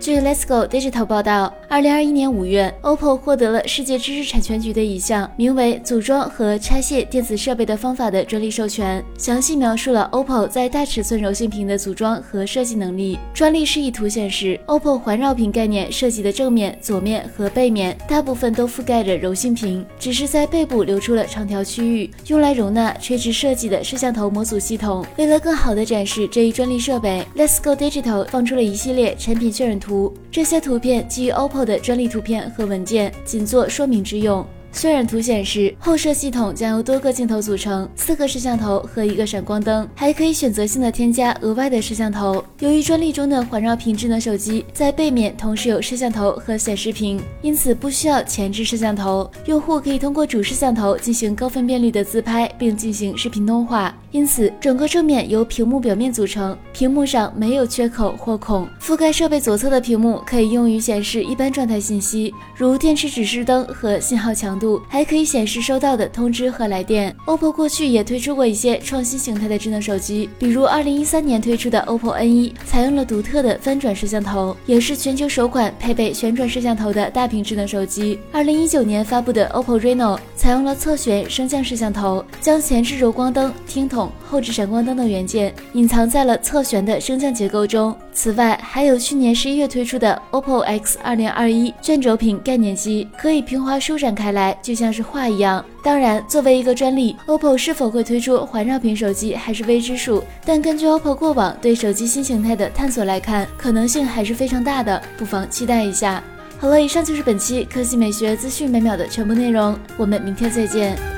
据 Let's Go Digital 报道，二零二一年五月，OPPO 获得了世界知识产权局的一项名为“组装和拆卸电子设备的方法”的专利授权，详细描述了 OPPO 在大尺寸柔性屏的组装和设计能力。专利示意图显示，OPPO 环绕屏概念设计的正面、左面和背面大部分都覆盖着柔性屏，只是在背部留出了长条区域，用来容纳垂直设计的摄像头模组系统。为了更好地展示这一专利设备，Let's Go Digital 放出了一系列产品渲染图。图这些图片基于 OPPO 后的专利图片和文件，仅作说明之用。渲染图显示，后摄系统将由多个镜头组成，四个摄像头和一个闪光灯，还可以选择性的添加额外的摄像头。由于专利中的环绕屏智能手机在背面同时有摄像头和显示屏，因此不需要前置摄像头，用户可以通过主摄像头进行高分辨率的自拍，并进行视频通话。因此，整个正面由屏幕表面组成，屏幕上没有缺口或孔。覆盖设备左侧的屏幕可以用于显示一般状态信息，如电池指示灯和信号强度，还可以显示收到的通知和来电。OPPO 过去也推出过一些创新形态的智能手机，比如2013年推出的 OPPO N1，采用了独特的翻转摄像头，也是全球首款配备旋转摄像头的大屏智能手机。2019年发布的 OPPO Reno，采用了侧旋升降摄像头，将前置柔光灯、听筒。后置闪光灯等元件隐藏在了侧旋的升降结构中。此外，还有去年十一月推出的 OPPO X 二零二一卷轴屏概念机，可以平滑舒展开来，就像是画一样。当然，作为一个专利，OPPO 是否会推出环绕屏手机还是未知数。但根据 OPPO 过往对手机新形态的探索来看，可能性还是非常大的，不妨期待一下。好了，以上就是本期科技美学资讯每秒的全部内容，我们明天再见。